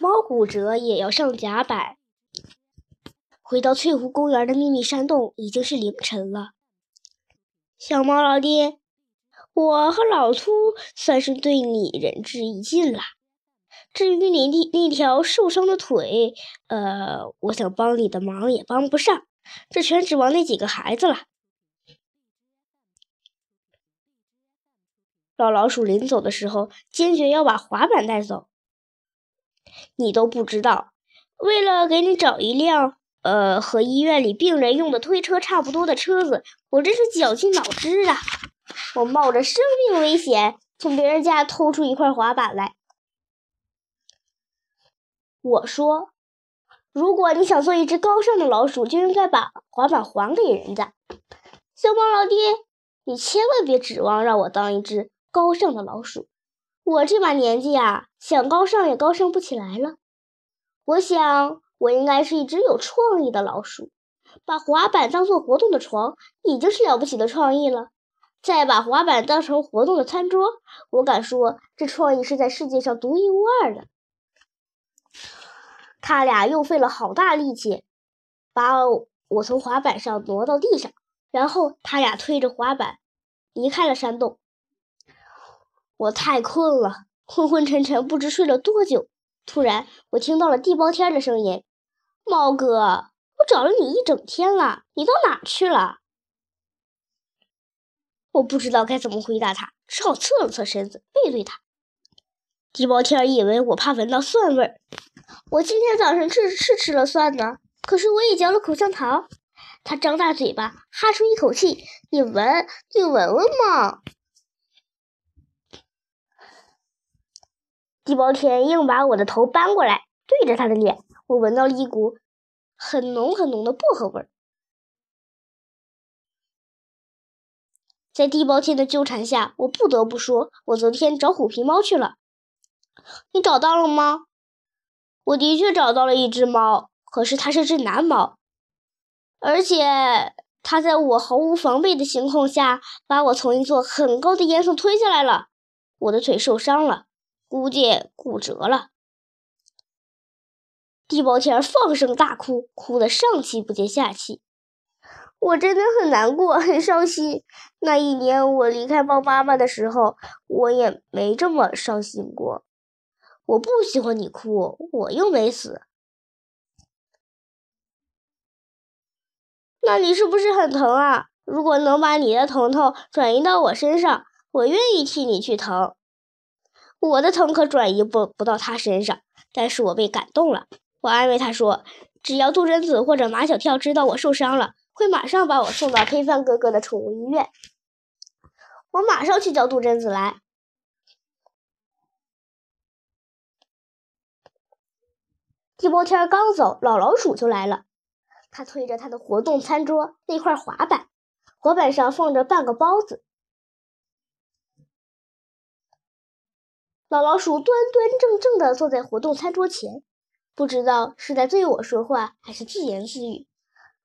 猫骨折也要上甲板。回到翠湖公园的秘密山洞，已经是凌晨了。小猫老弟，我和老秃算是对你仁至义尽了。至于你那那条受伤的腿，呃，我想帮你的忙也帮不上，这全指望那几个孩子了。老老鼠临走的时候，坚决要把滑板带走。你都不知道，为了给你找一辆，呃，和医院里病人用的推车差不多的车子，我真是绞尽脑汁啊！我冒着生命危险从别人家偷出一块滑板来。我说，如果你想做一只高尚的老鼠，就应该把滑板还给人家。小猫老弟，你千万别指望让我当一只高尚的老鼠。我这把年纪啊，想高尚也高尚不起来了。我想，我应该是一只有创意的老鼠。把滑板当做活动的床，已经是了不起的创意了。再把滑板当成活动的餐桌，我敢说，这创意是在世界上独一无二的。他俩又费了好大力气，把我从滑板上挪到地上，然后他俩推着滑板离开了山洞。我太困了，昏昏沉沉，不知睡了多久。突然，我听到了地包天的声音：“猫哥，我找了你一整天了，你到哪去了？”我不知道该怎么回答他，只好侧了侧身子，背对他。地包天以为我怕闻到蒜味儿，我今天早上吃是吃了蒜呢，可是我也嚼了口香糖。他张大嘴巴，哈出一口气：“你闻，你闻闻嘛。”地包天硬把我的头搬过来，对着他的脸，我闻到了一股很浓很浓的薄荷味儿。在地包天的纠缠下，我不得不说，我昨天找虎皮猫去了。你找到了吗？我的确找到了一只猫，可是它是只男猫，而且它在我毫无防备的情况下，把我从一座很高的岩层推下来了。我的腿受伤了。估计骨折了。地包天放声大哭，哭得上气不接下气。我真的很难过，很伤心。那一年我离开猫妈妈的时候，我也没这么伤心过。我不喜欢你哭，我又没死。那你是不是很疼啊？如果能把你的疼痛转移到我身上，我愿意替你去疼。我的疼可转移不不到他身上，但是我被感动了。我安慰他说：“只要杜真子或者马小跳知道我受伤了，会马上把我送到黑帆哥哥的宠物医院。我马上去叫杜真子来。”地包天刚走，老老鼠就来了。他推着他的活动餐桌那块滑板，滑板上放着半个包子。老老鼠端端正正地坐在活动餐桌前，不知道是在对我说话，还是自言自语。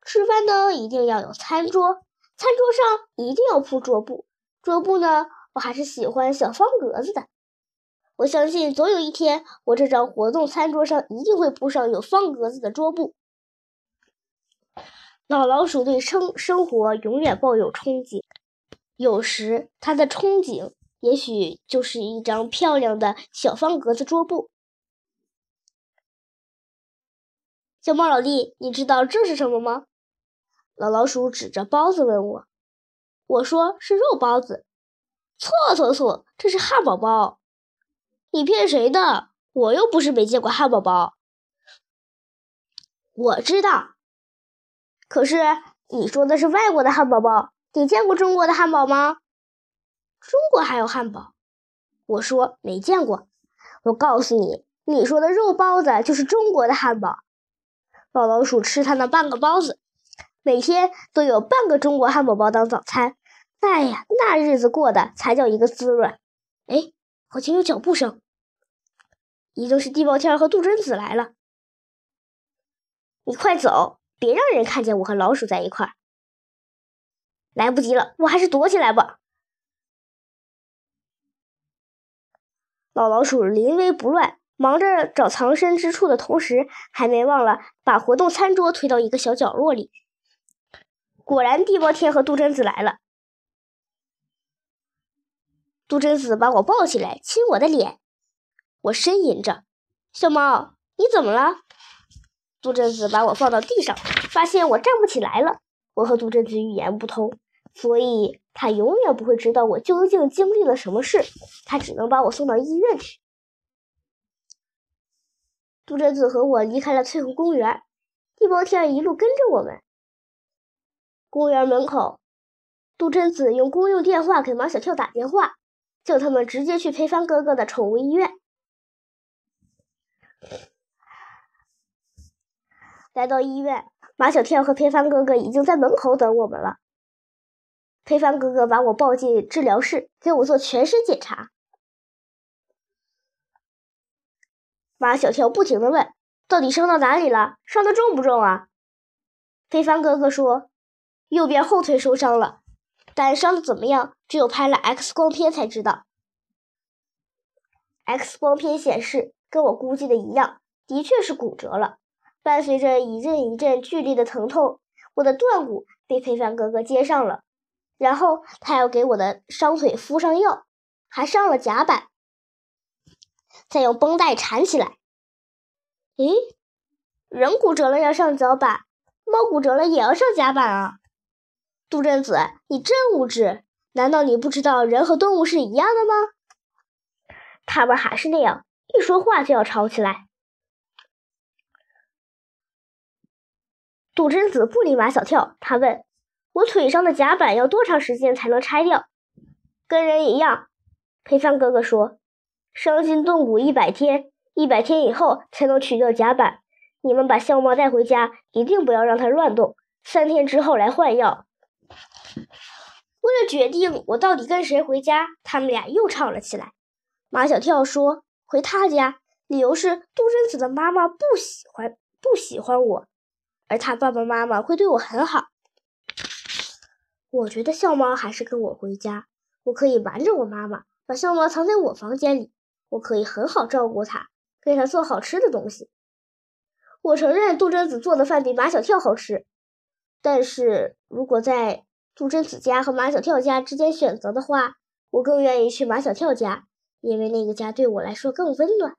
吃饭呢，一定要有餐桌，餐桌上一定要铺桌布，桌布呢，我还是喜欢小方格子的。我相信，总有一天，我这张活动餐桌上一定会铺上有方格子的桌布。老老鼠对生生活永远抱有憧憬，有时他的憧憬。也许就是一张漂亮的小方格子桌布。小猫老弟，你知道这是什么吗？老老鼠指着包子问我。我说是肉包子。错错错，这是汉堡包。你骗谁的？我又不是没见过汉堡包。我知道。可是你说的是外国的汉堡包，你见过中国的汉堡吗？中国还有汉堡，我说没见过。我告诉你，你说的肉包子就是中国的汉堡。老老鼠吃它那半个包子，每天都有半个中国汉堡包当早餐。哎呀，那日子过得才叫一个滋润。哎，好像有脚步声，一定是地包天和杜真子来了。你快走，别让人看见我和老鼠在一块儿。来不及了，我还是躲起来吧。老老鼠临危不乱，忙着找藏身之处的同时，还没忘了把活动餐桌推到一个小角落里。果然，地包天和杜真子来了。杜真子把我抱起来，亲我的脸。我呻吟着：“小猫，你怎么了？”杜真子把我放到地上，发现我站不起来了。我和杜真子语言不通，所以他永远不会知道我究竟经历了什么事。他只能把我送到医院去。杜真子和我离开了翠湖公园，地包天一路跟着我们。公园门口，杜真子用公用电话给马小跳打电话，叫他们直接去裴帆哥哥的宠物医院。来到医院，马小跳和裴帆哥哥已经在门口等我们了。裴帆哥哥把我抱进治疗室，给我做全身检查。马小跳不停的问：“到底伤到哪里了？伤的重不重啊？”裴帆哥哥说。右边后腿受伤了，但伤的怎么样，只有拍了 X 光片才知道。X 光片显示，跟我估计的一样，的确是骨折了。伴随着一阵一阵剧烈的疼痛，我的断骨被裴凡哥哥接上了，然后他要给我的伤腿敷上药，还上了夹板，再用绷带缠起来。咦，人骨折了要上脚板，猫骨折了也要上夹板啊？杜真子，你真无知！难道你不知道人和动物是一样的吗？他们还是那样，一说话就要吵起来。杜真子不理马小跳，他问我腿上的甲板要多长时间才能拆掉？跟人一样。裴帆哥哥说，伤筋动骨一百天，一百天以后才能取掉甲板。你们把笑猫带回家，一定不要让它乱动，三天之后来换药。为了决定我到底跟谁回家，他们俩又吵了起来。马小跳说回他家，理由是杜真子的妈妈不喜欢不喜欢我，而他爸爸妈妈会对我很好。我觉得笑猫还是跟我回家，我可以瞒着我妈妈，把笑猫藏在我房间里，我可以很好照顾它，给它做好吃的东西。我承认杜真子做的饭比马小跳好吃。但是如果在杜真子家和马小跳家之间选择的话，我更愿意去马小跳家，因为那个家对我来说更温暖。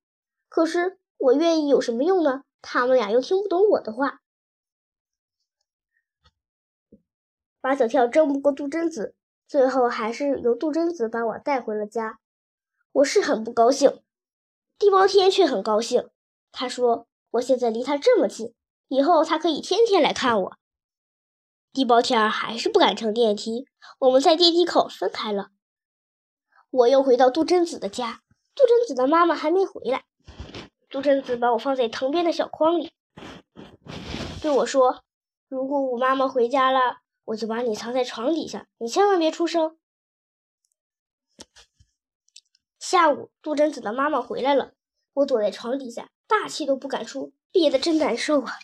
可是我愿意有什么用呢？他们俩又听不懂我的话。马小跳争不过杜真子，最后还是由杜真子把我带回了家。我是很不高兴，地包天却很高兴。他说：“我现在离他这么近，以后他可以天天来看我。”地包天还是不敢乘电梯，我们在电梯口分开了。我又回到杜真子的家，杜真子的妈妈还没回来。杜真子把我放在藤边的小筐里，对我说：“如果我妈妈回家了，我就把你藏在床底下，你千万别出声。”下午，杜真子的妈妈回来了，我躲在床底下，大气都不敢出，憋得真难受啊。